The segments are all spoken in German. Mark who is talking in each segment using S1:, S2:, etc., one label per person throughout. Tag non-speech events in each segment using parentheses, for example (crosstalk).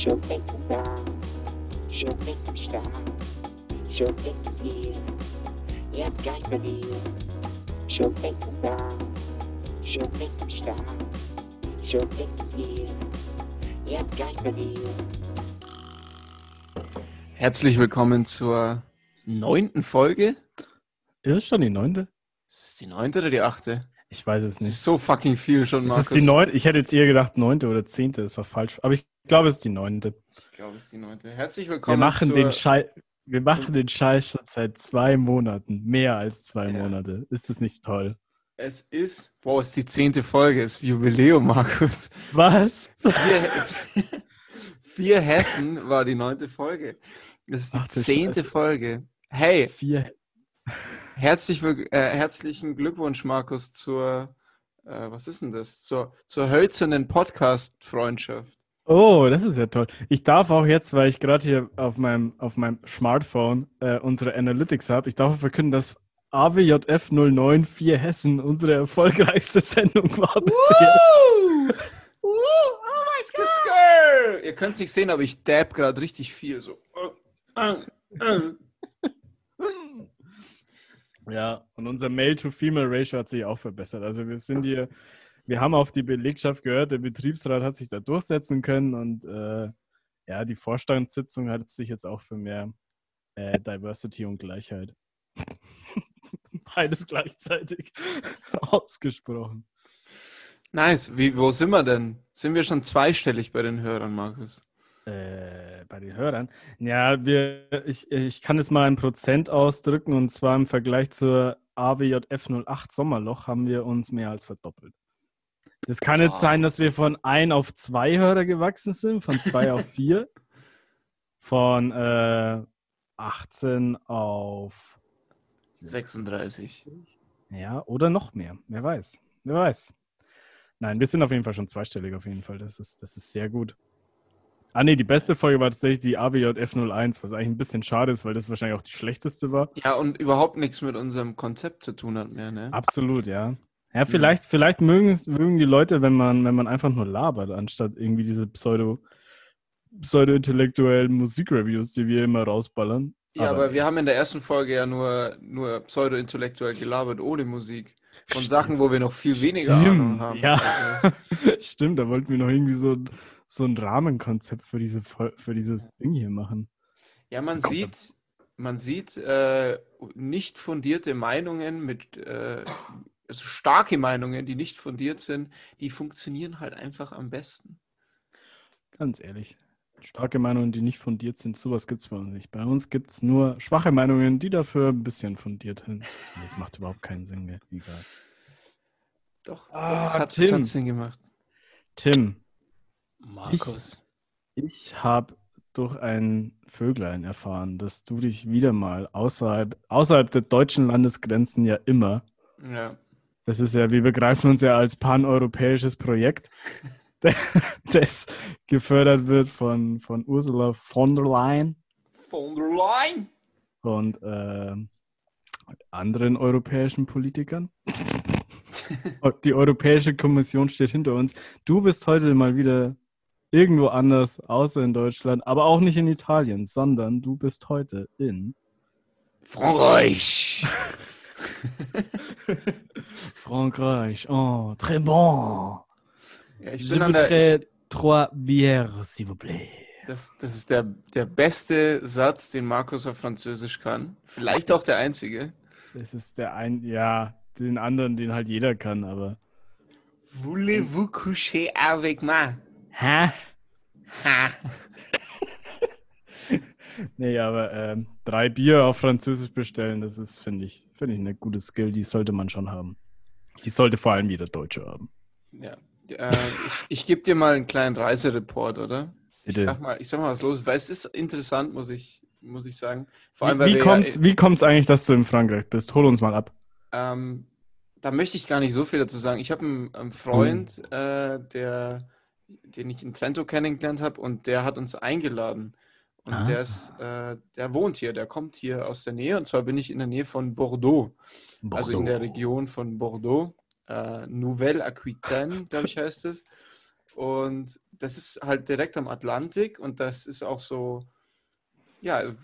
S1: Showfix ist da. Showfix am Start. Showfix ist hier. Jetzt gleich bei dir. Showfix ist da. Showfix am Start. Showfix ist hier. Jetzt gleich bei dir.
S2: Herzlich willkommen zur neunten Folge.
S3: Ist es schon die neunte?
S2: Ist es die neunte oder die achte?
S3: Ich weiß es nicht.
S2: ist so fucking viel schon,
S3: Ist
S2: Markus.
S3: es die neunte? Ich hätte jetzt eher gedacht neunte oder zehnte, das war falsch. Aber ich glaube, es ist die neunte.
S2: Ich glaube, es ist die neunte. Herzlich
S3: Wir
S2: willkommen
S3: machen,
S2: zur...
S3: den Scheiß, wir machen den Scheiß schon seit zwei Monaten. Mehr als zwei
S2: Ja.
S3: Monate. Ist das nicht toll?
S2: Es ist... Boah, es ist die zehnte Folge. Es ist Jubiläum, Markus.
S3: Was?
S2: Vier, (laughs) Vier Hessen war die neunte Folge. Das ist die
S3: Ach
S2: zehnte
S3: Scheiße.
S2: Folge. Hey,
S3: Vier.
S2: herzlich, äh, herzlichen Glückwunsch, Markus, zur... Äh, was ist denn das? Zur, zur hölzernen Podcast-Freundschaft.
S3: Oh, das ist ja toll. Ich darf auch jetzt, weil ich gerade hier auf meinem, auf meinem Smartphone äh, unsere Analytics habe, ich darf verkünden, dass AWJF 094 Hessen unsere erfolgreichste Sendung war bisher.
S2: Woo! Woo! Oh mein Gott! Ihr könnt es nicht sehen, aber ich dab gerade richtig viel. So.
S3: Ja, und unser Male-to-Female-Ratio hat sich auch verbessert. Also wir sind hier, wir haben auf die Belegschaft gehört, der Betriebsrat hat sich da durchsetzen können und äh, ja, die Vorstandssitzung hat sich jetzt auch für mehr äh, Diversity und Gleichheit. (laughs) Beides gleichzeitig (laughs) ausgesprochen.
S2: Nice. Wie, wo sind wir denn? Sind wir schon zweistellig bei den Hörern, Markus?
S3: Äh, bei den Hörern. Ja, wir, ich, ich kann es mal in Prozent ausdrücken und zwar im Vergleich zur AWJF 08 Sommerloch haben wir uns mehr als verdoppelt. Das kann jetzt sein, dass wir von 1 auf 2 Hörer gewachsen sind, von 2 auf (laughs) 4, von äh, 18 auf
S2: 36.
S3: ja, oder noch mehr. Wer weiß. Wer weiß. Nein, wir sind auf jeden Fall schon zweistellig auf jeden Fall. Das ist, das ist sehr gut. Ah nee, die beste Folge war tatsächlich die ABJF 01, was eigentlich ein bisschen schade ist, weil das wahrscheinlich auch die schlechteste war.
S2: Ja, und überhaupt nichts mit unserem Konzept zu tun hat mehr, ne?
S3: Absolut, ja. Ja, vielleicht, vielleicht mögen, die Leute, wenn man, wenn man einfach nur labert, anstatt irgendwie diese Pseudo, pseudo-intellektuellen Musikreviews, die wir immer rausballern.
S2: Ja, aber wir haben in der ersten Folge ja nur, nur pseudo-intellektuell gelabert, ohne Musik. Von Sachen, wo wir noch viel weniger Ahnung
S3: Stimmt,
S2: haben.
S3: ja.
S2: Also, (laughs)
S3: Stimmt, da wollten wir noch irgendwie so, ein- so ein Rahmenkonzept für, diese, für dieses Ding hier machen.
S2: Ja, man sieht, man sieht äh, nicht fundierte Meinungen mit, äh, also starke Meinungen, die nicht fundiert sind, die funktionieren halt einfach am besten.
S3: Ganz ehrlich. Starke Meinungen, die nicht fundiert sind, sowas gibt es bei uns nicht. Bei uns gibt es nur schwache Meinungen, die dafür ein bisschen fundiert sind. Das macht überhaupt keinen Sinn, gell? Egal.
S2: Doch,
S3: Ah,
S2: es, hat,
S3: Tim.
S2: hat Sinn gemacht.
S3: Tim,
S2: Markus.
S3: ich habe durch ein Vöglein erfahren, dass du dich wieder mal außerhalb, außerhalb der deutschen Landesgrenzen ja immer,
S2: Ja.
S3: Das ist ja, wir begreifen uns ja als paneuropäisches Projekt, (laughs) das gefördert wird von, von Ursula von der Leyen
S2: Von der Line.
S3: und ähm, anderen europäischen Politikern. (laughs) Die Europäische Kommission steht hinter uns. Du bist heute mal wieder irgendwo anders, außer in Deutschland, aber auch nicht in Italien, sondern du bist heute in
S2: Frankreich. (laughs) (laughs)
S3: Frankreich. Oh, très bon.
S2: Ja, ich
S3: Je
S2: bin an der,
S3: voudrais trois bières, s'il vous plaît.
S2: das, das ist der, der beste Satz, den Markus auf Französisch kann. Vielleicht auch der einzige.
S3: Das ist der ein, ja, den anderen, den halt jeder kann, aber.
S2: Voulez-vous coucher avec moi?
S3: Hä?
S2: Ha. (laughs) (laughs)
S3: Nee, aber ähm, drei Bier auf Französisch bestellen, das ist, finde ich, finde ich eine gute Skill, die sollte man schon haben. Die sollte vor allem jeder Deutsche haben.
S2: Ja. Äh, ich ich gebe dir mal einen kleinen Reisereport, oder? Ich
S3: Bitte.
S2: sag, mal, ich sag mal, was los ist, weil es ist interessant, muss ich, muss ich sagen. Vor allem,
S3: Wie,
S2: weil
S3: wie
S2: wir
S3: kommt's,
S2: ja,
S3: wie kommt's eigentlich, dass du in Frankreich bist? Hol uns mal ab.
S2: ähm, da möchte ich gar nicht so viel dazu sagen. Ich habe einen, einen Freund, äh, der, den ich in Trento kennengelernt habe und der hat uns eingeladen. Und
S3: Ah.
S2: der ist, äh, der wohnt hier, der kommt hier aus der Nähe und zwar bin ich in der Nähe von Bordeaux. Also in der Region von Bordeaux. Äh, Nouvelle-Aquitaine, glaube ich, heißt es. Und das ist halt direkt am Atlantik und das ist auch so, ja,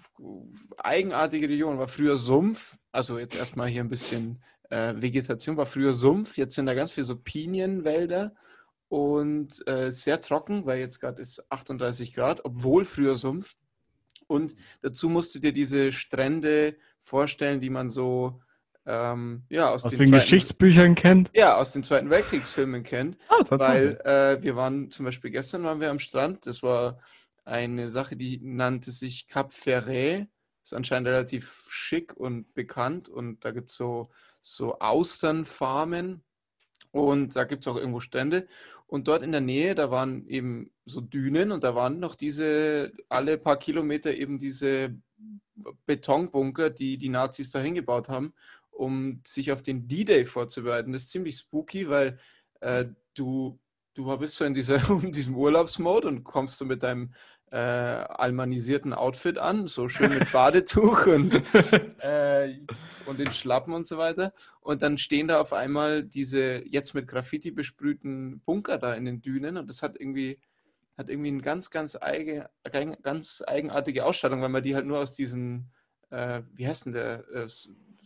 S2: eigenartige Region. War früher Sumpf, also jetzt erstmal hier ein bisschen äh, Vegetation, war früher Sumpf, jetzt sind da ganz viele so Pinienwälder und äh, sehr trocken, weil jetzt gerade ist 38 Grad, obwohl früher Sumpf. Und dazu musst du dir diese Strände vorstellen, die man so ähm, ja, aus,
S3: Aus
S2: den,
S3: den
S2: Zweiten-
S3: Geschichtsbüchern kennt.
S2: ja, aus den Zweiten Weltkriegsfilmen kennt.
S3: Ah.
S2: Weil äh, wir waren zum Beispiel gestern waren wir am Strand. Das war eine Sache, die nannte sich Cap Ferret. Ist anscheinend relativ schick und bekannt. Und da gibt es so, so Austernfarmen. Und da gibt es auch irgendwo Strände. Und dort in der Nähe, da waren eben so Dünen und da waren noch diese, alle paar Kilometer eben diese Betonbunker, die die Nazis da hingebaut haben, um sich auf den D-Day vorzubereiten. Das ist ziemlich spooky, weil äh, du, du bist so in, dieser, in (laughs) diesem Urlaubsmode und kommst so mit deinem äh, almanisierten Outfit an, so schön mit Badetuch und, (laughs) äh, und den Schlappen und so weiter. Und dann stehen da auf einmal diese jetzt mit Graffiti besprühten Bunker da in den Dünen und das hat irgendwie, hat irgendwie eine ganz, ganz, eigen, ganz eigenartige Ausstattung, weil man die halt nur aus diesen, äh, wie heißt denn der, äh,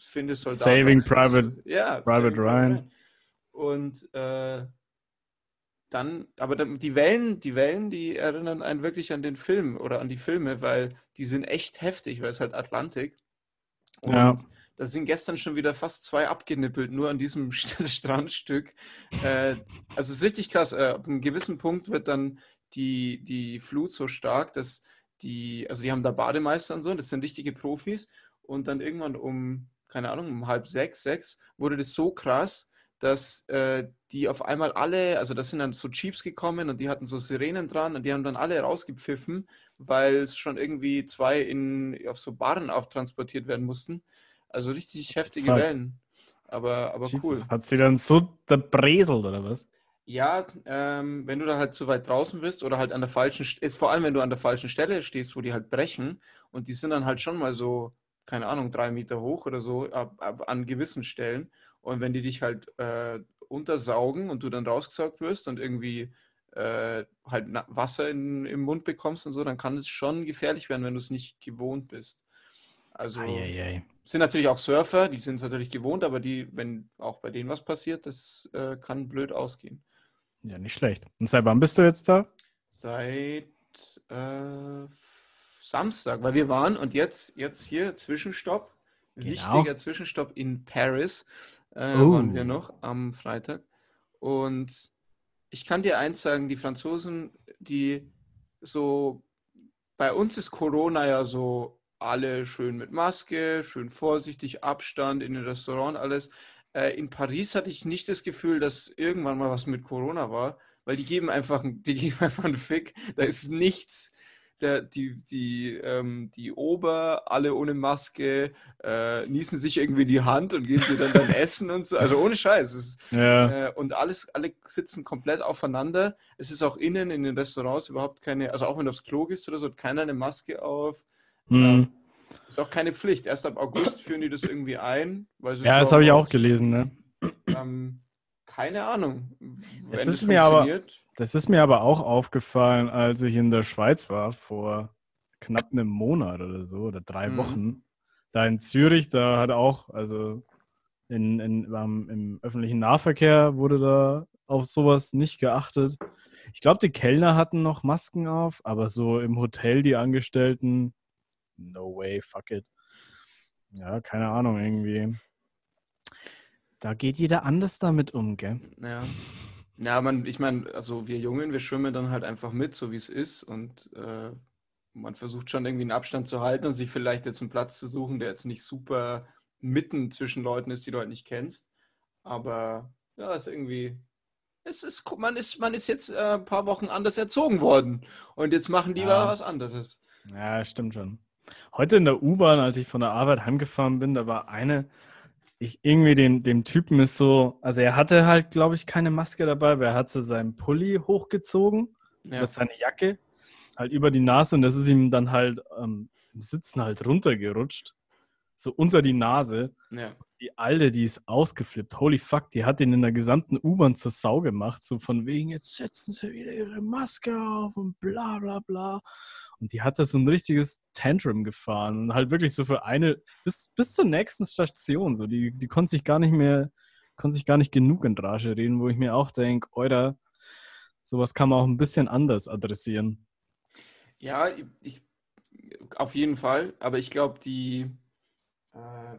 S2: Finde Soldaten.
S3: Saving Private-
S2: ja,
S3: Private
S2: Saving
S3: Ryan.
S2: Und äh, dann, aber dann, die Wellen, die Wellen, die erinnern einen wirklich an den Film oder an die Filme, weil die sind echt heftig, weil es halt Atlantik. Und
S3: Ja.
S2: da sind gestern schon wieder fast zwei abgenippelt, nur an diesem (laughs) Strandstück. Äh, also es ist richtig krass. Äh, ab einem gewissen Punkt wird dann die, die Flut so stark, dass die, also die haben da Bademeister und so, das sind richtige Profis. Und dann irgendwann um, keine Ahnung, um halb sechs, sechs, wurde das so krass, dass äh, die auf einmal alle, also das sind dann so Jeeps gekommen und die hatten so Sirenen dran und die haben dann alle rausgepfiffen, weil es schon irgendwie zwei in, auf so Barren auch transportiert werden mussten. Also richtig heftige
S3: Fuck.
S2: Wellen. Aber, aber cool.
S3: Jesus, Hat sie dann so zerbrezelt oder was?
S2: Ja, ähm, wenn du da halt zu weit draußen bist oder halt an der falschen, St- ist vor allem wenn du an der falschen Stelle stehst, wo die halt brechen und die sind dann halt schon mal so, keine Ahnung, drei Meter hoch oder so ab, ab, an gewissen Stellen und wenn die dich halt äh, untersaugen und du dann rausgesaugt wirst und irgendwie äh, halt Wasser in, im Mund bekommst und so, dann kann es schon gefährlich werden, wenn du es nicht gewohnt bist. Also
S3: Eieiei.
S2: sind natürlich auch Surfer, die sind es natürlich gewohnt, aber die, wenn auch bei denen was passiert, das äh, kann blöd ausgehen.
S3: Ja, nicht schlecht. Und seit wann bist du jetzt da?
S2: Seit äh, Samstag, weil wir waren und jetzt, jetzt hier Zwischenstopp,
S3: Genau.
S2: wichtiger Zwischenstopp in Paris, äh,
S3: Oh.
S2: waren wir noch am Freitag. Und ich kann dir eins sagen, die Franzosen, die so, bei uns ist Corona ja so alle schön mit Maske, schön vorsichtig, Abstand in den Restaurant, alles. Äh, in Paris hatte ich nicht das Gefühl, dass irgendwann mal was mit Corona war, weil die geben einfach, die (laughs) geben einfach einen Fick. Da ist nichts. Der, die, die, ähm, die Ober, alle ohne Maske, äh, niesen sich irgendwie die Hand und geben dir dann dein (laughs) Essen und so. Also ohne Scheiß. Es ist,
S3: Ja.
S2: äh, und alles, alle sitzen komplett aufeinander. Es ist auch innen in den Restaurants überhaupt keine, also auch wenn du aufs Klo gehst oder so, hat keiner eine Maske auf.
S3: Hm.
S2: Ist auch keine Pflicht. Erst ab August führen die das irgendwie ein. Es
S3: Ja, das habe ich auch gelesen, ne?
S2: Ähm, keine Ahnung.
S3: Es
S2: Wenn
S3: ist mir aber-. Das ist mir aber auch aufgefallen, als ich in der Schweiz war, vor knapp einem Monat oder so, oder drei
S2: Mhm.
S3: Wochen. Da in Zürich, da hat auch, also in, in, am- im öffentlichen Nahverkehr wurde da auf sowas nicht geachtet. Ich glaube, die Kellner hatten noch Masken auf, aber so im Hotel die Angestellten, no way, fuck it. Ja, keine Ahnung, irgendwie. Da geht jeder anders damit um, gell?
S2: Ja. Ja, man, ich meine, also wir Jungen, wir schwimmen dann halt einfach mit, so wie es ist. Und äh, man versucht schon irgendwie einen Abstand zu halten und sich vielleicht jetzt einen Platz zu suchen, der jetzt nicht super mitten zwischen Leuten ist, die du halt nicht kennst. Aber ja, ist irgendwie. Es ist, man ist, man ist jetzt äh, ein paar Wochen anders erzogen worden. Und jetzt machen die
S3: Ja.
S2: mal was anderes.
S3: Ja, stimmt schon. Heute in der U-Bahn, als ich von der Arbeit heimgefahren bin, da war eine, ich irgendwie dem, dem Typen ist so, also er hatte halt, glaube ich, keine Maske dabei, weil er hat so seinen Pulli hochgezogen,
S2: Ja.
S3: seine Jacke, halt über die Nase und das ist ihm dann halt ähm, im Sitzen halt runtergerutscht. so unter die Nase.
S2: Ja.
S3: Die Alte, die ist ausgeflippt. Holy fuck, die hat den in der gesamten U-Bahn zur Sau gemacht. So von wegen, jetzt setzen sie wieder ihre Maske auf und bla bla bla. Und die hat da so ein richtiges Tantrum gefahren. Und halt wirklich so für eine, bis, bis zur nächsten Station. So, die, die konnte sich gar nicht mehr, konnte sich gar nicht genug in Rage reden, wo ich mir auch denke, Euer, sowas kann man auch ein bisschen anders adressieren.
S2: Ja, ich, auf jeden Fall. Aber ich glaube, die, äh,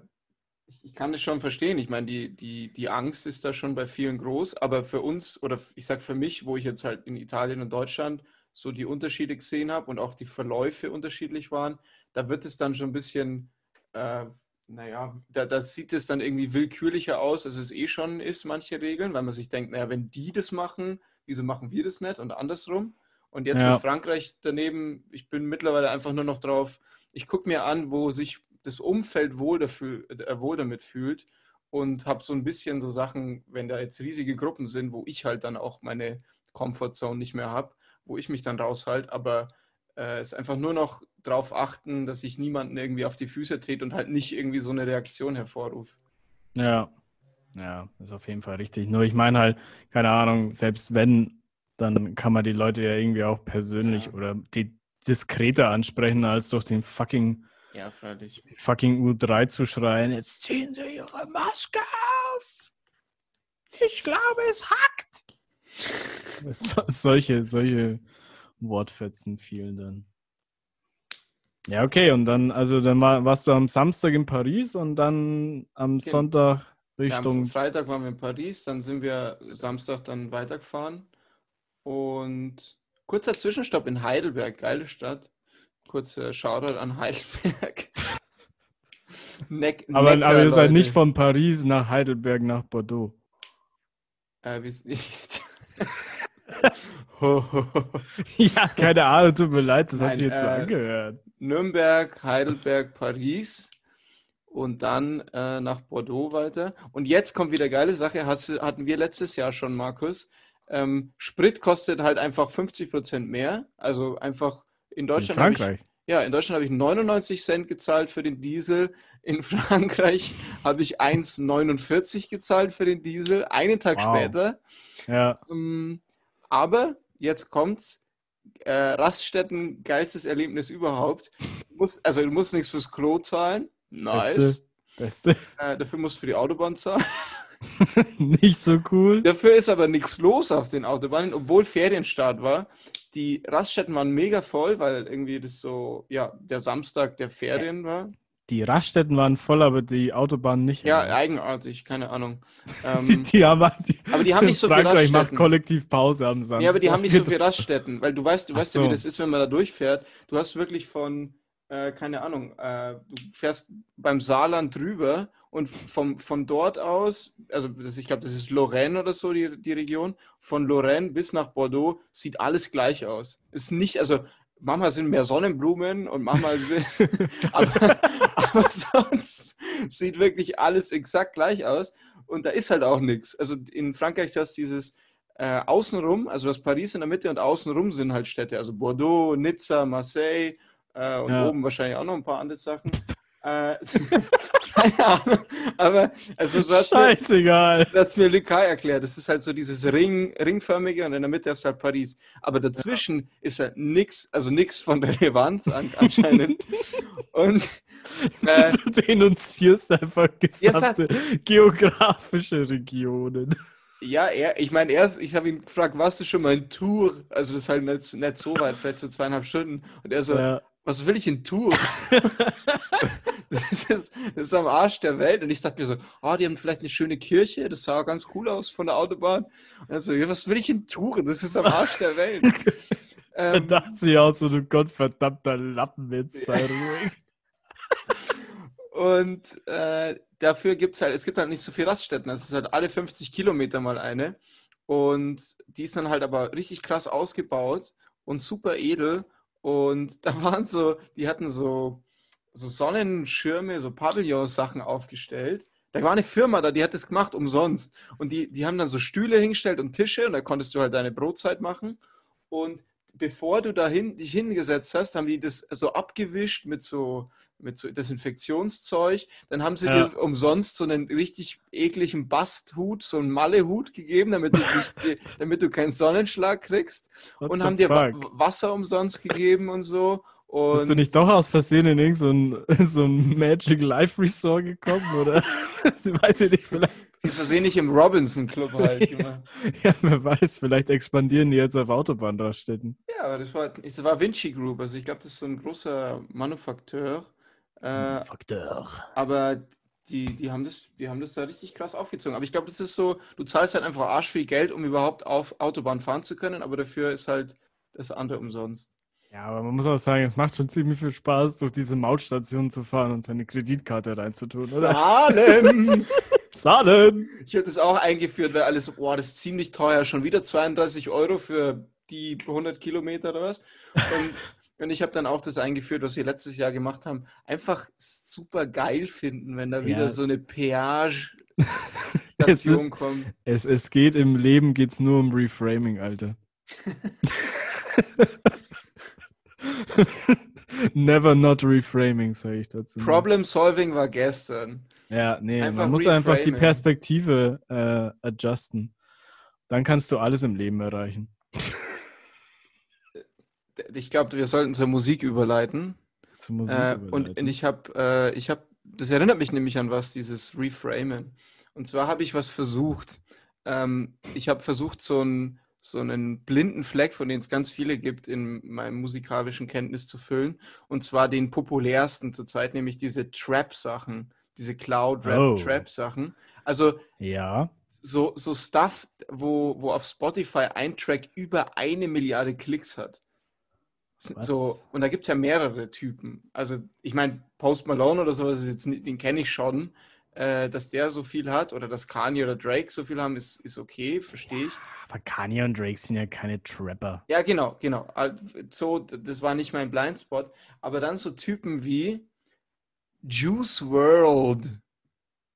S2: ich, kann es schon verstehen. Ich meine, die, die, die Angst ist da schon bei vielen groß. Aber für uns, oder ich sage für mich, wo ich jetzt halt in Italien und Deutschland so die Unterschiede gesehen habe und auch die Verläufe unterschiedlich waren, da wird es dann schon ein bisschen, äh, naja, da, da sieht es dann irgendwie willkürlicher aus, als es eh schon ist, manche Regeln, weil man sich denkt, naja, wenn die das machen, wieso machen wir das nicht und andersrum. Und jetzt
S3: Ja.
S2: mit Frankreich daneben, ich bin mittlerweile einfach nur noch drauf, ich gucke mir an, wo sich das Umfeld wohl, dafür, äh, wohl damit fühlt und habe so ein bisschen so Sachen, wenn da jetzt riesige Gruppen sind, wo ich halt dann auch meine Comfortzone nicht mehr habe, wo ich mich dann raushalte, aber äh, es einfach nur noch darauf achten, dass ich niemanden irgendwie auf die Füße trete und halt nicht irgendwie so eine Reaktion hervorrufe.
S3: Ja. Ja, ist auf jeden Fall richtig. Nur ich meine halt, keine Ahnung, selbst wenn, dann kann man die Leute ja irgendwie auch persönlich
S2: Ja.
S3: oder die diskreter ansprechen, als durch den fucking,
S2: Ja, freilich.
S3: die fucking U3 zu schreien, jetzt ziehen sie ihre Maske auf. Ich glaube, es hackt. So, solche, solche Wortfetzen fielen dann. Ja, okay, und dann, also dann war, warst du am Samstag in Paris und dann am
S2: Genau.
S3: Sonntag
S2: Ja, am
S3: Richtung
S2: Freitag waren wir in Paris, dann sind wir Samstag dann weitergefahren und kurzer Zwischenstopp in Heidelberg, geile Stadt. Kurzer Shoutout an Heidelberg. (laughs) Neck,
S3: Aber,
S2: Neckar,
S3: aber ihr seid
S2: Leute.
S3: nicht von Paris nach Heidelberg nach Bordeaux.
S2: Äh, wir sind (laughs)
S3: ja, (laughs) keine Ahnung, tut mir leid, das hat sich jetzt so
S2: äh,
S3: angehört.
S2: Nürnberg, Heidelberg, Paris und dann äh, nach Bordeaux weiter. Und jetzt kommt wieder geile Sache, hast, hatten wir letztes Jahr schon, Markus. Ähm, Sprit kostet halt einfach 50% mehr. Also einfach in
S3: In
S2: Deutschland ich,
S3: Frankreich.
S2: Ja, in Deutschland habe ich 99 Cent gezahlt für den Diesel. In (laughs) Frankreich habe ich 1,49 gezahlt für den Diesel, einen Tag
S3: Wow.
S2: später.
S3: Ja,
S2: Ähm, aber jetzt kommt's. Äh, Raststätten, geilstes Erlebnis überhaupt. Du musst, also du musst nichts fürs Klo zahlen. Nice.
S3: beste.
S2: Äh, dafür musst du für die Autobahn zahlen. (laughs) (laughs)
S3: Nicht so cool.
S2: Dafür ist aber nichts los auf den Autobahnen, obwohl Ferienstart war. Die Raststätten waren mega voll, weil irgendwie das so, ja, der Samstag der Ferien war.
S3: Die Raststätten waren voll, aber die Autobahn nicht.
S2: Ja,
S3: Alter.
S2: eigenartig, keine Ahnung.
S3: die, (laughs)
S2: Ähm,
S3: die haben, die,
S2: aber die haben nicht so viel
S3: Frankreich macht
S2: Raststätten.
S3: kollektiv Pause am Samstag.
S2: Ja, aber die haben nicht so viele (laughs) Raststätten, weil du weißt, du weißt ja, wie
S3: so.
S2: das ist, wenn man da durchfährt. Du hast wirklich von, äh, keine Ahnung, äh, du fährst beim Saarland drüber und vom, von dort aus, also ich glaube, das ist Lorraine oder so, die, die Region, von Lorraine bis nach Bordeaux sieht alles gleich aus. Ist nicht, also manchmal sind mehr Sonnenblumen und manchmal (laughs) sind, aber, aber sonst sieht wirklich alles exakt gleich aus und da ist halt auch nichts. Also in Frankreich hast du dieses äh, außenrum, also das Paris in der Mitte und außenrum sind halt Städte, also Bordeaux, Nizza, Marseille äh, und
S3: Ja.
S2: oben wahrscheinlich auch noch ein paar andere Sachen. äh, (laughs) (laughs) keine Ahnung, aber also so hat's mir,
S3: Scheißegal.
S2: das mir Lucas erklärt. Das ist halt so dieses Ring, ringförmige und in der Mitte ist halt Paris. Aber dazwischen ist halt nix, also nix von Relevanz an, (laughs) anscheinend. und äh,
S3: Du denunzierst einfach
S2: Ja,
S3: gesamte geografische Regionen.
S2: Ja, er, ich meine, erst, ich habe ihn gefragt, warst du schon mal in Tour? Also das ist halt nicht, nicht so weit, vielleicht so zweieinhalb Stunden. Und er so,
S3: Ja.
S2: Was will ich in Tour? (laughs) das, ist, das ist am Arsch der Welt. Und ich dachte mir so, oh, die haben vielleicht eine schöne Kirche, das sah ganz cool aus von der Autobahn. Und so, ja, was will ich in Tour? Das ist am Arsch der Welt. (laughs)
S3: Da
S2: ähm,
S3: dachte sie auch so, du gottverdammter Lappenwitz, sei ruhig. (laughs)
S2: Und äh, dafür gibt es halt, es gibt halt nicht so viele Raststätten. Es ist halt alle 50 Kilometer mal eine. Und die ist dann halt aber richtig krass ausgebaut und super edel. Und (laughs) da waren so, die hatten so, so Sonnenschirme, so Pavillon-Sachen aufgestellt. Da war eine Firma da, die hat das gemacht umsonst. Und die, die haben dann so Stühle hingestellt und Tische und da konntest du halt deine Brotzeit machen. Und bevor du dahin dich hingesetzt hast, haben die das so abgewischt mit so mit so Desinfektionszeug. Dann haben sie
S3: Ja.
S2: dir umsonst so einen richtig ekligen Basthut, so einen Mallehut gegeben, damit du, nicht, (laughs) damit du keinen Sonnenschlag kriegst.
S3: What
S2: und haben dir
S3: fuck?
S2: Wasser umsonst gegeben und so. Und
S3: Bist du nicht doch aus Versehen in irgendein so ein, (laughs) so ein Magic Life Resort gekommen, oder? (laughs) weiß ich nicht, vielleicht.
S2: Wir versehen nicht im Robinson Club halt (laughs) gemacht.
S3: Ja, wer weiß, vielleicht expandieren die jetzt auf Autobahnraststätten.
S2: Ja, aber das war, es war Vinci Group. Also ich glaube, das ist so ein großer Manufakteur. Äh,
S3: Faktor.
S2: aber die, die, haben das, die haben das da richtig krass aufgezogen. Aber ich glaube, das ist so, du zahlst halt einfach arsch viel Geld, um überhaupt auf Autobahn fahren zu können, aber dafür ist halt das andere umsonst.
S3: Ja, aber man muss auch sagen, es macht schon ziemlich viel Spaß, durch diese Mautstation zu fahren und seine Kreditkarte reinzutun, oder?
S2: Zahlen! (laughs)
S3: Zahlen!
S2: Ich habe das auch eingeführt, weil alles, boah, das ist ziemlich teuer. Schon wieder 32 Euro für die 100 Kilometer oder was. Und, (laughs) und ich habe dann auch das eingeführt, was wir letztes Jahr gemacht haben. Einfach super geil finden, wenn da
S3: Ja.
S2: wieder so eine (laughs)
S3: Es
S2: Peage-Station
S3: ist-
S2: kommt.
S3: Es, es geht im Leben geht's nur um Reframing, Alter. (laughs) Never not reframing, sage ich dazu.
S2: Problem Solving war gestern.
S3: Ja, nee,
S2: Einfach
S3: man muss einfach die
S2: reframen.
S3: Perspektive äh, adjusten. Dann kannst du alles im Leben erreichen. (laughs)
S2: Ich glaube, wir sollten zur Musik überleiten.
S3: Zur Musik
S2: Äh, und,
S3: überleiten.
S2: und ich habe, äh, ich habe, das erinnert mich nämlich an was, dieses Reframen. Und zwar habe ich was versucht. Ähm, ich habe versucht, so einen, so einen blinden Fleck, von denen es ganz viele gibt, in meinem musikalischen Kenntnis zu füllen. Und zwar den populärsten zurzeit, nämlich diese Trap-Sachen, diese
S3: Oh.
S2: Cloud-Rap-Trap-Sachen. Also
S3: ja,
S2: so, so Stuff, wo, wo auf Spotify ein Track über eine Milliarde Klicks hat.
S3: Was?
S2: So, und da gibt es ja mehrere Typen. Also, ich meine, Post Malone oder sowas ist jetzt nicht, den kenne ich schon. Äh, dass der so viel hat oder dass Kanye oder Drake so viel haben, ist, ist okay, verstehe ich.
S3: aber Kanye und Drake sind ja keine Trapper.
S2: Ja, genau, genau. So, das war nicht mein Blindspot. Aber dann so Typen wie Juice World.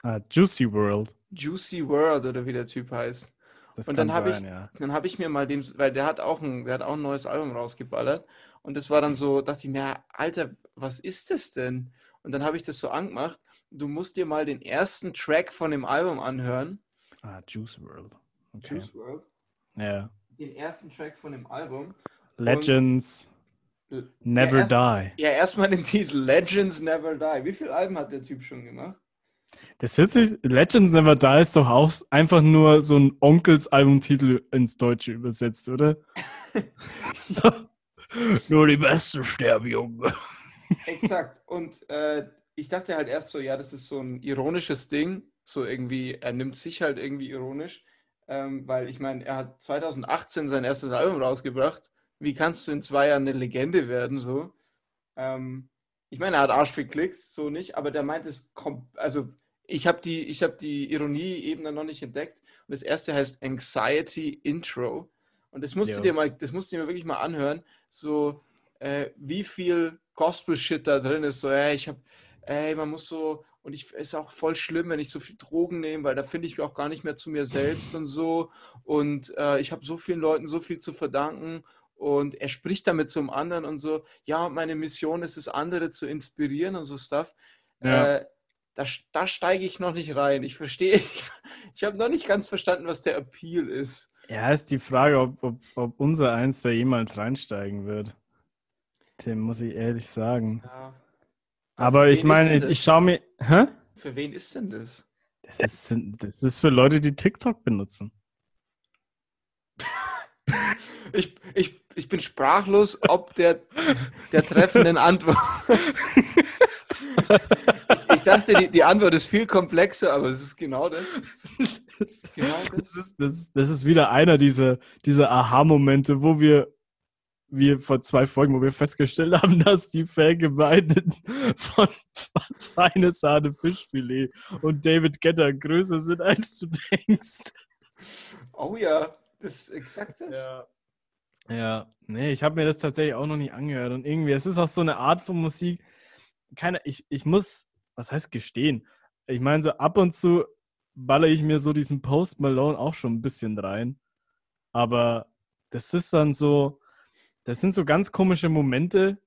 S3: Ah, Juicy World.
S2: Juicy World oder wie der Typ heißt.
S3: Das
S2: Und dann habe ich-
S3: ja.
S2: Dann habe ich mir mal dem, weil der hat auch ein, der hat auch ein neues Album rausgeballert. Und das war dann so, dachte ich mir, Alter, was ist das denn? Und dann habe ich das so angemacht. Du musst dir mal den ersten Track von dem Album anhören.
S3: Ah, Juice World. Okay.
S2: Juice WRLD.
S3: Ja.
S2: Den ersten Track von dem Album.
S3: Legends Never
S2: erst-
S3: Die.
S2: Ja, erstmal den Titel Legends Never Die. Wie viele Alben hat der Typ schon gemacht?
S3: Das ist Legends Never Die ist doch auch einfach nur so ein Onkels-Albumtitel ins Deutsche übersetzt, oder? (laughs) nur die Besten sterben, Junge.
S2: Exakt. Und äh, ich dachte halt erst so, ja, das ist so ein ironisches Ding. So irgendwie, er nimmt sich halt irgendwie ironisch. Ähm, weil ich meine, er hat 2018 sein erstes Album rausgebracht. Wie kannst du in zwei Jahren eine Legende werden, so? Ähm, ich meine, er hat Arsch für Klicks, so nicht, aber der meint es kommt, also ich habe die, ich habe die Ironie-Ebene noch nicht entdeckt. Und das erste heißt Anxiety Intro. Und das musst du
S3: Jo.
S2: dir mal, das musst du dir wirklich mal anhören. So, äh, wie viel Gospel-Shit da drin ist. So, ey, ich hab, ey, man muss so, und ich ist auch voll schlimm, wenn ich so viel Drogen nehme, weil da finde ich auch gar nicht mehr zu mir selbst und so. Und äh, ich habe so vielen Leuten so viel zu verdanken. Und er spricht damit zum anderen und so, ja, meine Mission ist es, andere zu inspirieren und so Stuff.
S3: Ja.
S2: Äh, da, da steige ich noch nicht rein. Ich verstehe, (laughs) ich, ich habe noch nicht ganz verstanden, was der Appeal ist.
S3: Ja, ist die Frage, ob, ob, ob unser Eins da jemals reinsteigen wird. Tim, muss ich ehrlich sagen.
S2: Ja.
S3: Aber ich meine, ich, ich schaue mir. Hä?
S2: Für wen ist denn das?
S3: Das ist, das ist für Leute, die TikTok benutzen. (laughs)
S2: Ich, ich, ich bin sprachlos, ob der, der treffenden Antwort. ich, dachte, die, die Antwort ist viel komplexer, aber es ist genau das. Es ist genau das.
S3: Das ist, das, das ist wieder einer dieser, dieser Aha-Momente, wo wir, wir vor zwei Folgen, wo wir festgestellt haben, dass die Vergemeindeten von Feine Sahne Fischfilet und David Getter größer sind, als du denkst.
S2: Oh ja, das ist exakt das.
S3: Ja. Ja, nee, ich habe mir das tatsächlich auch noch nicht angehört. Und irgendwie, es ist auch so eine Art von Musik. Keine, ich, ich muss, was heißt gestehen? Ich meine, so ab und zu baller ich mir so diesen Post Malone auch schon ein bisschen rein. Aber das ist dann so, das sind so ganz komische Momente,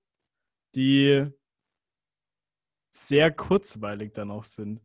S3: die sehr kurzweilig dann auch sind.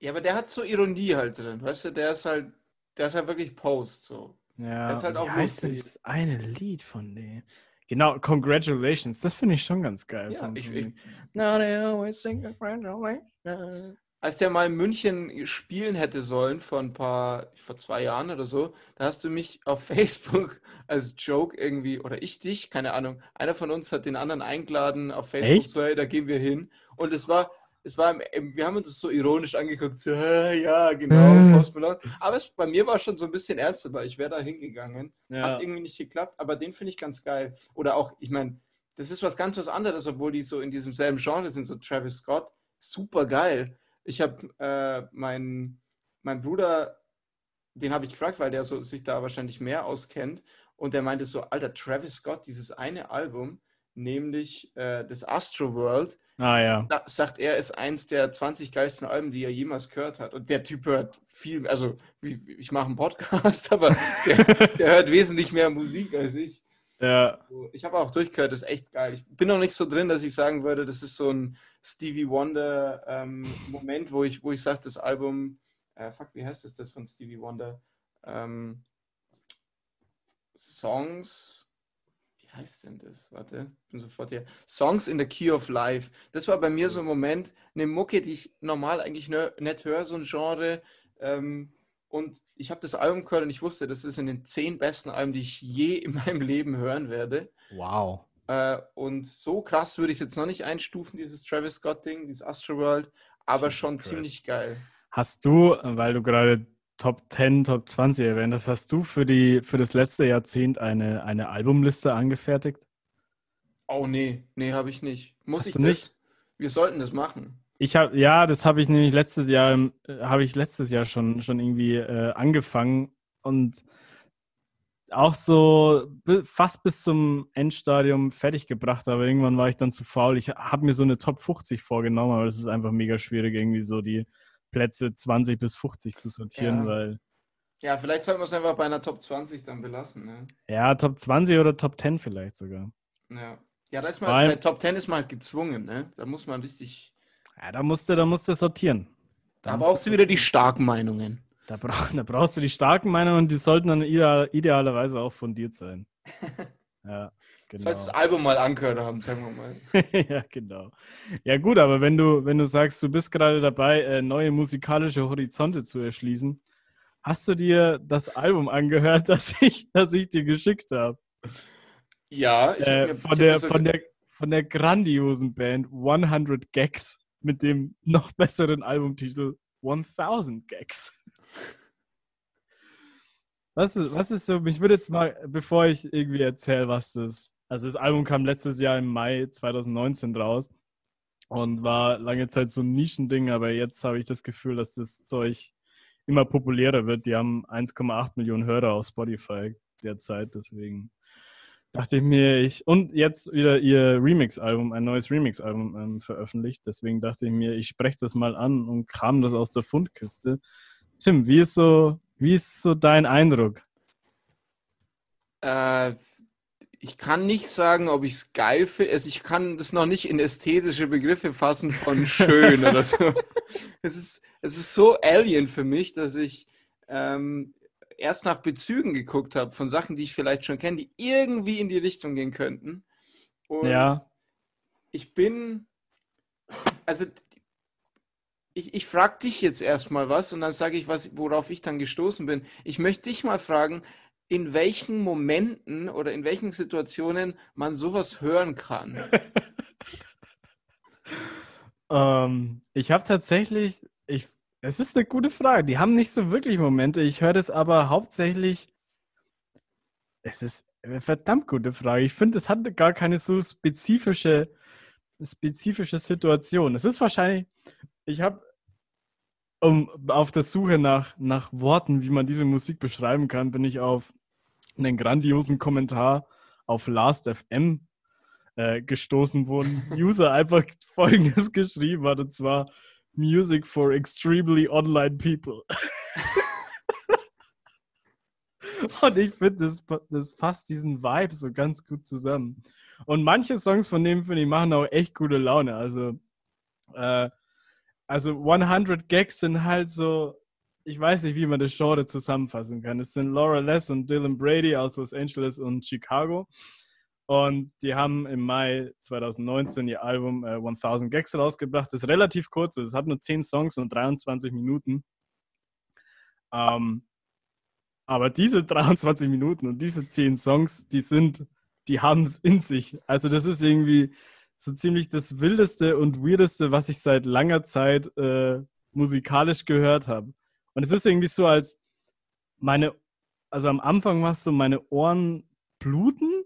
S2: Ja, aber der hat so Ironie halt drin, weißt du, der ist halt, der ist halt wirklich Post so.
S3: Ja,
S2: Das ist halt
S3: wie
S2: auch
S3: heißt denn dieses eine Lied von denen? Genau, Congratulations, das finde ich schon ganz geil.
S2: Ja, ich- ich-
S3: denen. Now they always sing congratulations.
S2: Als der mal in München spielen hätte sollen, vor ein paar, vor zwei Jahren oder so, da hast du mich auf (laughs) Facebook als Joke irgendwie, oder ich dich, keine Ahnung, einer von uns hat den anderen eingeladen auf Facebook,
S3: Echt?
S2: so, hey, da gehen wir hin. Und es war, es war, im- wir haben uns das so ironisch angeguckt, so, "Hä, ja, genau, Post Malone. Aber es, bei mir war es schon so ein bisschen ernster, weil ich wäre da hingegangen.
S3: Ja.
S2: Hat irgendwie nicht geklappt, aber den finde ich ganz geil. Oder auch, ich meine, das ist was ganz was anderes, obwohl die so in diesem selben Genre sind, so Travis Scott. Super geil. Ich habe äh, meinen mein Bruder, den habe ich gefragt, weil der so, sich da wahrscheinlich mehr auskennt. Und der meinte so, Alter, Travis Scott, dieses eine Album, nämlich äh, das Astro World,
S3: Ah ja.
S2: da, sagt er, ist eins der 20 geilsten Alben, die er jemals gehört hat. Und der Typ hört viel, also wie, ich mache einen Podcast, (laughs) aber der, der hört wesentlich mehr Musik als ich.
S3: Ja.
S2: Ich habe auch durchgehört, das ist echt geil. Ich bin noch nicht so drin, dass ich sagen würde, das ist so ein Stevie Wonder ähm, Moment, wo ich, wo ich sage, das Album, äh, fuck, wie heißt das, das von Stevie Wonder? Ähm, Songs, wie heißt denn das? Warte, ich bin sofort hier. Songs in the Key of Life. Das war bei mir so ein Moment, eine Mucke, die ich normal eigentlich ne, nicht höre, so ein Genre. Ähm, und ich habe das Album gehört und ich wusste, das ist in den zehn besten Alben, die ich je (laughs) in meinem Leben hören werde.
S3: Wow.
S2: Äh, und so krass würde ich es jetzt noch nicht einstufen, dieses Travis Scott-Ding, dieses Astroworld, aber
S3: Jesus
S2: schon
S3: Christ.
S2: ziemlich geil.
S3: Hast du, weil du gerade Top 10, Top 20 erwähnt hast, hast du für, die, für das letzte Jahrzehnt eine, eine Albumliste angefertigt?
S2: Oh nee, nee, habe ich nicht. Muss
S3: Hast
S2: ich das?
S3: nicht?
S2: Wir sollten das machen.
S3: Ich habe, ja, das habe ich nämlich letztes Jahr, äh, habe ich letztes Jahr schon, schon irgendwie äh, angefangen und auch so fast bis zum Endstadium fertig gebracht, aber irgendwann war ich dann zu faul. Ich habe mir so eine Top 50 vorgenommen, aber das ist einfach mega schwierig, irgendwie so die Plätze 20 bis 50 zu sortieren,
S2: Ja.
S3: weil
S2: Ja, vielleicht sollten wir es einfach bei einer Top 20 dann belassen. Ne?
S3: ja, Top 20 oder Top 10 vielleicht sogar.
S2: Ja. Ja, da ist man, bei Top 10 ist man halt gezwungen, ne? Da muss man richtig.
S3: Ja, da musst du, da musst du sortieren. Da
S2: Da brauchst du wieder die starken Meinungen.
S3: Da, brauch, (laughs) da brauchst du die starken Meinungen und die sollten dann ideal, idealerweise auch fundiert sein. (laughs) Ja, genau.
S2: sollst das Album mal angehört haben, sagen wir mal. (laughs)
S3: ja, genau. Ja, gut, aber wenn du, wenn du sagst, du bist gerade dabei, äh, neue musikalische Horizonte zu erschließen, hast du dir das Album angehört, (laughs) das ich, das ich dir geschickt habe?
S2: Ja, ich hab
S3: Äh,
S2: mir-
S3: von,
S2: ich hab
S3: der, von, der, von der grandiosen Band 100 Gags mit dem noch besseren Albumtitel 1000 Gags. Was ist, was ist so, mich würde jetzt mal, bevor ich irgendwie erzähle, was das, also das Album kam letztes Jahr im Mai 2019 raus und war lange Zeit so ein Nischending, aber jetzt habe ich das Gefühl, dass das Zeug immer populärer wird. Die haben 1,8 Millionen Hörer auf Spotify derzeit, deswegen dachte ich mir, ich und jetzt wieder ihr Remix-Album, ein neues Remix-Album ähm, veröffentlicht. Deswegen dachte ich mir, ich spreche das mal an und kram das aus der Fundkiste. Tim, wie ist so, wie ist so dein Eindruck?
S2: Äh, ich kann nicht sagen, ob ich es geil finde. Also ich kann das noch nicht in ästhetische Begriffe fassen von (laughs) schön oder so. Es ist, es ist so alien für mich, dass ich ähm, erst nach Bezügen geguckt habe von Sachen, die ich vielleicht schon kenne, die irgendwie in die Richtung gehen könnten. Und
S3: Ja.
S2: ich bin, also ich, ich frage dich jetzt erstmal was und dann sage ich, was, worauf ich dann gestoßen bin. Ich möchte dich mal fragen, in welchen Momenten oder in welchen Situationen man sowas hören kann. (laughs)
S3: Ähm, ich habe tatsächlich, ich, es ist eine gute Frage. Die haben nicht so wirklich Momente. Ich höre das aber hauptsächlich. Es ist eine verdammt gute Frage. Ich finde, es hat gar keine so spezifische, spezifische Situation. Es ist wahrscheinlich, ich habe um, auf der Suche nach, nach Worten, wie man diese Musik beschreiben kann, bin ich auf einen grandiosen Kommentar auf Last.fm äh, gestoßen, wo ein User (laughs) einfach Folgendes geschrieben hat, und zwar Music for extremely online people. (laughs) Und ich finde, das, das fasst diesen Vibe so ganz gut zusammen. Und manche Songs von dem, finde ich, machen auch echt gute Laune. Also, äh, also 100 Gags sind halt so, ich weiß nicht, wie man das Genre zusammenfassen kann. Es sind Laura Les und Dylan Brady aus Los Angeles und Chicago. Und die haben im Mai 2019 ihr Album äh, 1000 Gags rausgebracht. Das ist relativ kurz, es hat nur 10 Songs und 23 Minuten. Ähm, aber diese (laughs) 23 Minuten und diese 10 Songs, die sind, die haben es in sich. Also das ist irgendwie so ziemlich das Wildeste und Weirdeste, was ich seit langer Zeit äh, musikalisch gehört habe. Und es ist irgendwie so, als meine, also am Anfang war es so, meine Ohren bluten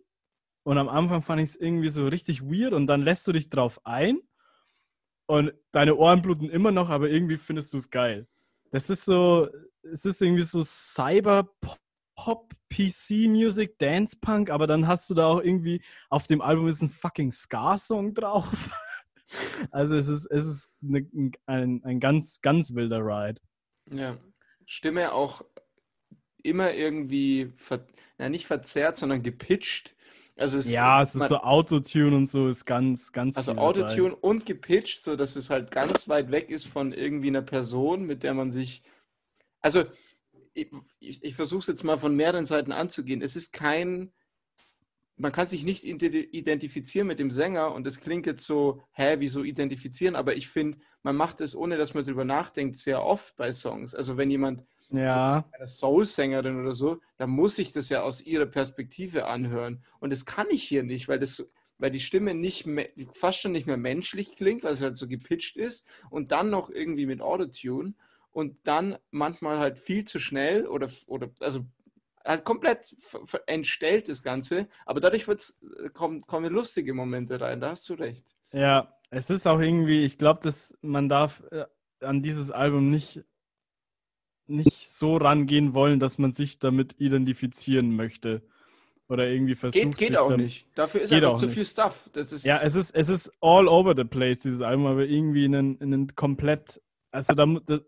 S3: und am Anfang fand ich es irgendwie so richtig weird und dann lässt du dich drauf ein und deine Ohren bluten immer noch, aber irgendwie findest du es geil. Das ist so, es ist irgendwie so Cyber-Pop, PC-Music, Dance-Punk, aber dann hast du da auch irgendwie, auf dem Album ist ein fucking Ska-Song drauf. (laughs) also es ist, es ist eine, ein, ein ganz, ganz wilder Ride.
S2: Ja. Stimme auch immer irgendwie, ver, ja, nicht verzerrt, sondern gepitcht. Also es,
S3: ja, es ist so Autotune und so, ist ganz, ganz.
S2: Also Autotune und gepitcht, so dass es halt ganz weit weg ist von irgendwie einer Person, mit der man sich. Also, ich, ich, ich versuche es jetzt mal von mehreren Seiten anzugehen. Es ist kein. Man kann sich nicht identifizieren mit dem Sänger und es klingt jetzt so, hä, wieso identifizieren? Aber ich finde, man macht es, ohne dass man darüber nachdenkt, sehr oft bei Songs. Also wenn jemand
S3: ja.
S2: so eine Soul-Sängerin oder so, dann muss ich das ja aus ihrer Perspektive anhören. Und das kann ich hier nicht, weil das weil die Stimme nicht mehr, fast schon nicht mehr menschlich klingt, weil es halt so gepitcht ist und dann noch irgendwie mit Autotune und dann manchmal halt viel zu schnell oder, oder also halt komplett entstellt das Ganze, aber dadurch wird's, äh, kommen, kommen lustige Momente rein, da hast du recht.
S3: Ja, es ist auch irgendwie, ich glaube, dass man darf äh, an dieses Album nicht nicht so rangehen wollen, dass man sich damit identifizieren möchte. Oder irgendwie versucht.
S2: Geht, geht auch nicht. Dafür ist einfach zu nicht. viel Stuff. Das ist
S3: ja, es ist, es ist all over the place, dieses Album, aber irgendwie in einen, in einen komplett. Also, da, da,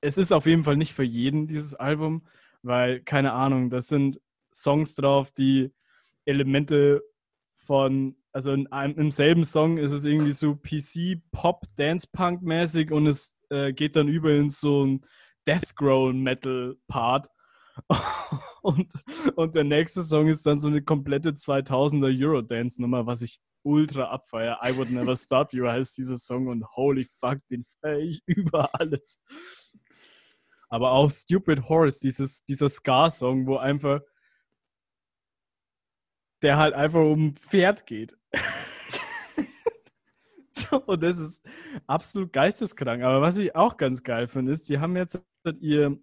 S3: es ist auf jeden Fall nicht für jeden, dieses Album, weil, keine Ahnung, das sind Songs drauf, die Elemente von, also in einem, im selben Song ist es irgendwie so PC, Pop, Dance Punk mäßig und es äh, geht dann über in so ein Death Growl Metal Part. (laughs) und, und der nächste Song ist dann so eine komplette 2000er Eurodance-Nummer, was ich ultra abfeiere. I Would Never Stop You heißt dieser Song und holy fuck, den feiere ich (laughs) über alles. Aber auch Stupid Horse, dieses, dieser Ska-Song, wo einfach der halt einfach um ein Pferd geht. (laughs) und das ist absolut geisteskrank. Aber was ich auch ganz geil finde, ist, die haben jetzt ihr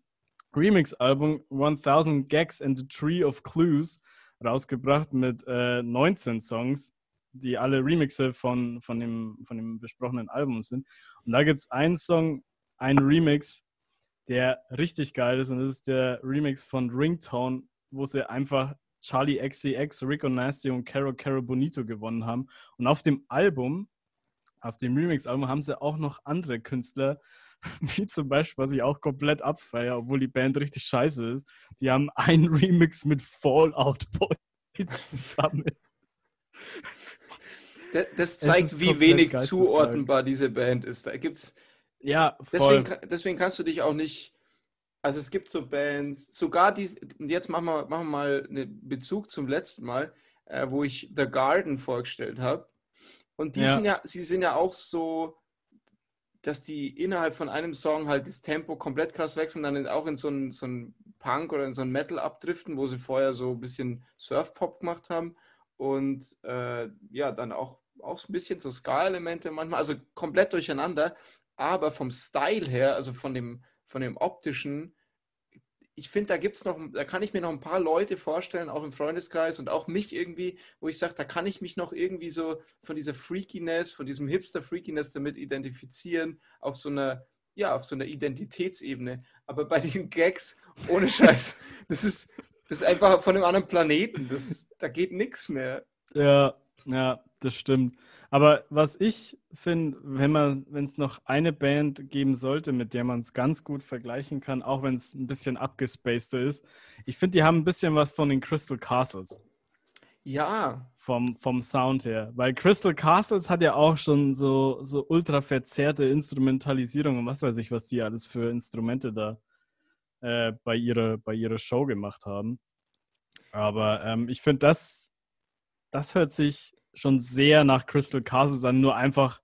S3: Remix-Album 1000 Gags and a Tree of Clues rausgebracht mit äh, 19 Songs, die alle Remixe von, von, dem, von dem besprochenen Album sind. Und da gibt es einen Song, einen Remix, der richtig geil ist. Und das ist der Remix von Ringtone, wo sie einfach Charlie XCX, Rico Nasty und Caro Caro Bonito gewonnen haben. Und auf dem Album auf dem Remix-Album haben sie auch noch andere Künstler, (laughs) wie zum Beispiel, was ich auch komplett abfeiere, obwohl die Band richtig scheiße ist. Die haben einen (laughs) Remix mit Fallout Boy zusammen.
S2: Das, das zeigt, wie wenig zuordnenbar diese Band ist. Da gibt's.
S3: Ja,
S2: voll. Deswegen, deswegen kannst du dich auch nicht. Also es gibt so Bands, sogar die, jetzt machen wir, machen wir mal einen Bezug zum letzten Mal, äh, wo ich The Garden vorgestellt habe. Und die ja. sind ja, sie sind ja auch so, dass die innerhalb von einem Song halt das Tempo komplett krass wechseln, dann auch in so einen so Punk oder in so ein Metal abdriften, wo sie vorher so ein bisschen Surf-Pop gemacht haben. Und äh, ja, dann auch, auch ein bisschen so Ska-Elemente manchmal, also komplett durcheinander. Aber vom Style her, also von dem, von dem optischen, ich finde, da gibt es noch, da kann ich mir noch ein paar Leute vorstellen, auch im Freundeskreis und auch mich irgendwie, wo ich sage, da kann ich mich noch irgendwie so von dieser Freakiness, von diesem Hipster-Freakiness damit identifizieren, auf so einer, ja, auf so einer Identitätsebene. Aber bei den Gags, ohne (laughs) Scheiß, das ist, das ist einfach von einem anderen Planeten. Das, da geht nichts mehr.
S3: Ja, ja. das stimmt. Aber was ich finde, wenn man, wenn es noch eine Band geben sollte, mit der man es ganz gut vergleichen kann, auch wenn es ein bisschen abgespaceder ist, ich finde, die haben ein bisschen was von den Crystal Castles
S2: Ja,
S3: vom, vom Sound her. Weil Crystal Castles hat ja auch schon so, so ultra verzerrte Instrumentalisierung und was weiß ich, was die alles für Instrumente da äh, bei, ihrer, bei ihrer Show gemacht haben. Aber ähm, ich finde, das, das hört sich schon sehr nach Crystal Castles an, nur einfach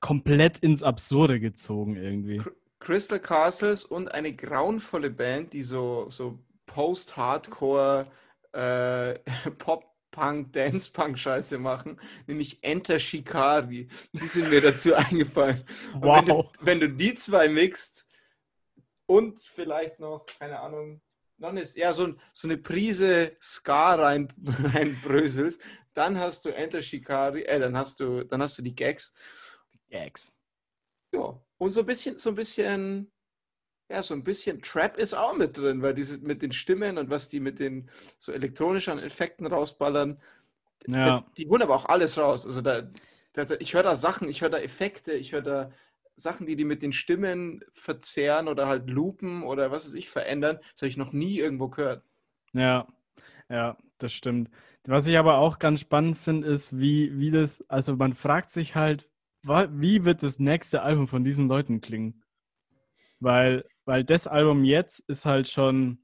S3: komplett ins Absurde gezogen irgendwie.
S2: Crystal Castles und eine grauenvolle Band, die so, so Post-Hardcore äh, (laughs) Pop-Punk, Dance-Punk-Scheiße machen, nämlich Enter Shikari. Die sind mir dazu (laughs) eingefallen. Und Wenn, du,
S3: Wow.
S2: wenn du die zwei mixt und vielleicht noch, keine Ahnung, noch eine, ja, so, so eine Prise Ska rein, (laughs) reinbröselst, dann hast du Enter Shikari, äh, dann hast du, dann hast du die Gags.
S3: Gags.
S2: Ja, und so ein bisschen, so ein bisschen, ja, so ein bisschen Trap ist auch mit drin, weil diese mit den Stimmen und was die mit den so elektronischen Effekten rausballern,
S3: Ja.
S2: das, die holen aber auch alles raus. Also da, da ich höre da Sachen, ich höre da Effekte, ich höre da Sachen, die die mit den Stimmen verzehren oder halt loopen oder was weiß ich verändern. Das habe ich noch nie irgendwo gehört.
S3: Ja, ja, das stimmt. Was ich aber auch ganz spannend finde, ist, wie, wie das, also man fragt sich halt, wie wird das nächste Album von diesen Leuten klingen? Weil, weil das Album jetzt ist halt schon,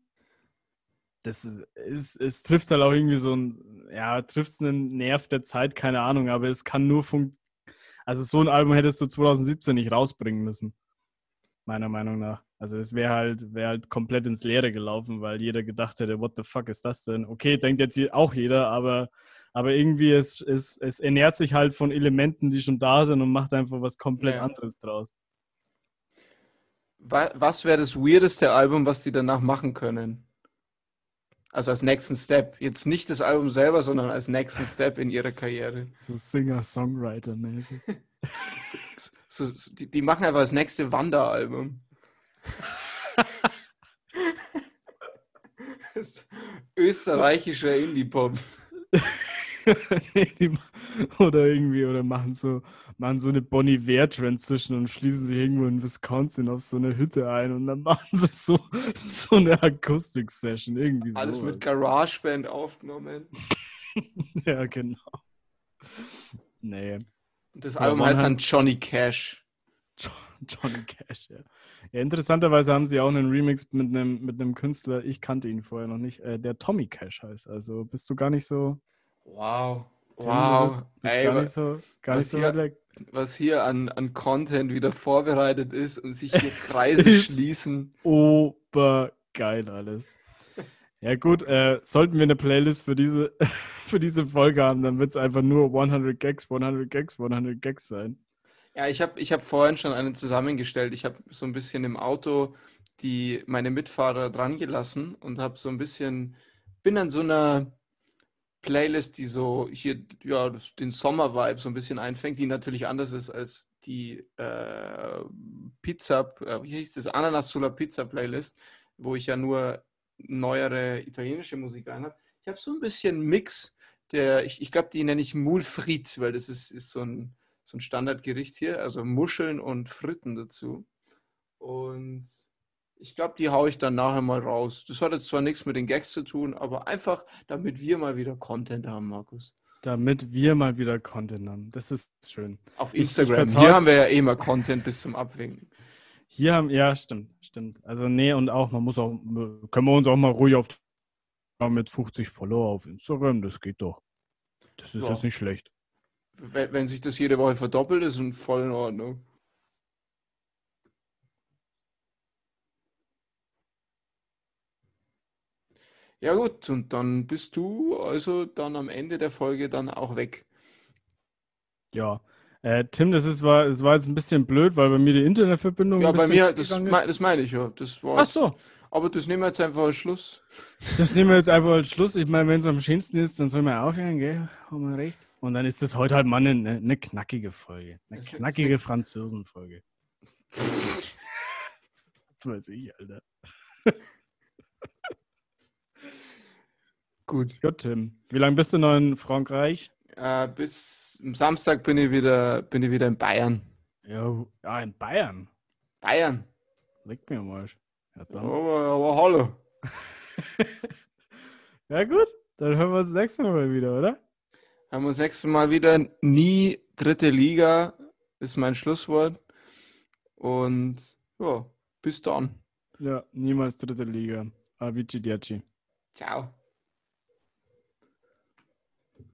S3: das ist, es trifft halt auch irgendwie so ein, ja, trifft einen Nerv der Zeit, keine Ahnung, aber es kann nur funkt, also so ein Album hättest du 2017 nicht rausbringen müssen, meiner Meinung nach. Also es wäre halt, wäre halt komplett ins Leere gelaufen, weil jeder gedacht hätte, what the fuck ist das denn? Okay, denkt jetzt auch jeder, aber, aber irgendwie es, es, es ernährt sich halt von Elementen, die schon da sind und macht einfach was komplett
S2: Ja.
S3: anderes draus.
S2: Wa- Was wäre das weirdeste Album, was die danach machen können? Also als nächsten Step. Jetzt nicht das Album selber, sondern als nächsten (laughs) Step in ihrer Karriere.
S3: So Singer-Songwriter-mäßig. (laughs)
S2: So, so, die, die machen einfach das nächste Wanderalbum. (laughs) Das Österreichischer Indie-Pop. (laughs)
S3: Oder irgendwie, oder machen so, machen so eine Bonnie Iver Transition und schließen sich irgendwo in Wisconsin auf so eine Hütte ein und dann (laughs) machen sie so, so eine Akustik-Session. Irgendwie so.
S2: Alles mit GarageBand aufgenommen. (laughs)
S3: Ja, genau. Nee,
S2: Und das Album heißt dann Johnny Cash.
S3: Jo- Johnny Cash, ja. ja. Interessanterweise haben sie auch einen Remix mit einem, mit einem Künstler, ich kannte ihn vorher noch nicht, äh, der Tommy Cash heißt. Also bist du gar nicht so.
S2: Wow. Wow.
S3: Bist, bist
S2: Ey,
S3: gar nicht so, gar nicht
S2: was
S3: so
S2: hier-
S3: weit weg.
S2: was hier an, an Content wieder vorbereitet ist und sich hier (laughs) Kreise schließen.
S3: Obergeil alles. Ja gut, äh, sollten wir eine Playlist für diese, (laughs) für diese Folge haben, dann wird es einfach nur 100 Gags, 100 Gags, 100 Gags sein.
S2: Ja, ich habe ich hab vorhin schon einen zusammengestellt. Ich habe so ein bisschen im Auto die, meine Mitfahrer dran gelassen und habe so ein bisschen, bin an so einer Playlist, die so hier ja, den Sommer-Vibe so ein bisschen einfängt, die natürlich anders ist als die äh, Pizza, äh, wie hieß das, Ananas sulla Pizza Playlist, wo ich ja nur neuere italienische Musik rein habe. Ich habe so ein bisschen Mix, der, ich, ich glaube, die nenne ich Moule Frit, weil das ist, ist so ein so ein Standardgericht hier, also Muscheln und Fritten dazu. Und ich glaube, die haue ich dann nachher mal raus. Das hat jetzt zwar nichts mit den Gags zu tun, aber einfach, damit wir mal wieder Content haben, Markus.
S3: Damit wir mal wieder Content haben. Das ist schön.
S2: Auf Instagram. Hier haben wir ja eh mal Content bis zum Abwinken.
S3: Hier haben, ja, stimmt, stimmt. Also, nee, und auch, man muss auch, können wir uns auch mal ruhig auf mit 50 Follower auf Instagram, das geht doch. Das ist
S2: Ja.
S3: jetzt nicht schlecht.
S2: Wenn, wenn sich das jede Woche verdoppelt, ist es voll in Ordnung. Ja gut, und dann bist du also dann am Ende der Folge dann auch weg.
S3: Ja. Äh, Tim, das ist, war, das war jetzt ein bisschen blöd, weil bei mir die Internetverbindung
S2: Ja, bei mir, das, mei- das meine ich ja. Das war
S3: Ach so,
S2: Aber das nehmen wir jetzt einfach als Schluss.
S3: das nehmen wir jetzt einfach als Schluss. Ich meine, wenn es am schönsten ist, dann soll man aufhören, gell? Haben wir recht. Und dann ist das heute halt mal eine, eine, knackige Folge. Eine
S2: Das
S3: knackige Franzosen-Folge. (laughs) Was weiß ich, Alter.
S2: Gut.
S3: Gut, Tim. Wie lange bist du noch in Frankreich?
S2: Äh, bis am Samstag bin ich wieder, bin ich wieder in Bayern.
S3: Ja, ja, in Bayern.
S2: Bayern.
S3: Leg mir am Arsch. Ja, dann.
S2: Aber, aber hallo. (laughs)
S3: ja gut, dann hören wir uns das nächste Mal wieder, oder?
S2: Haben wir das nächste Mal wieder nie dritte Liga, ist mein Schlusswort. Und ja, bis dann.
S3: Ja, niemals dritte Liga. Avicii Diaci.
S2: Ciao.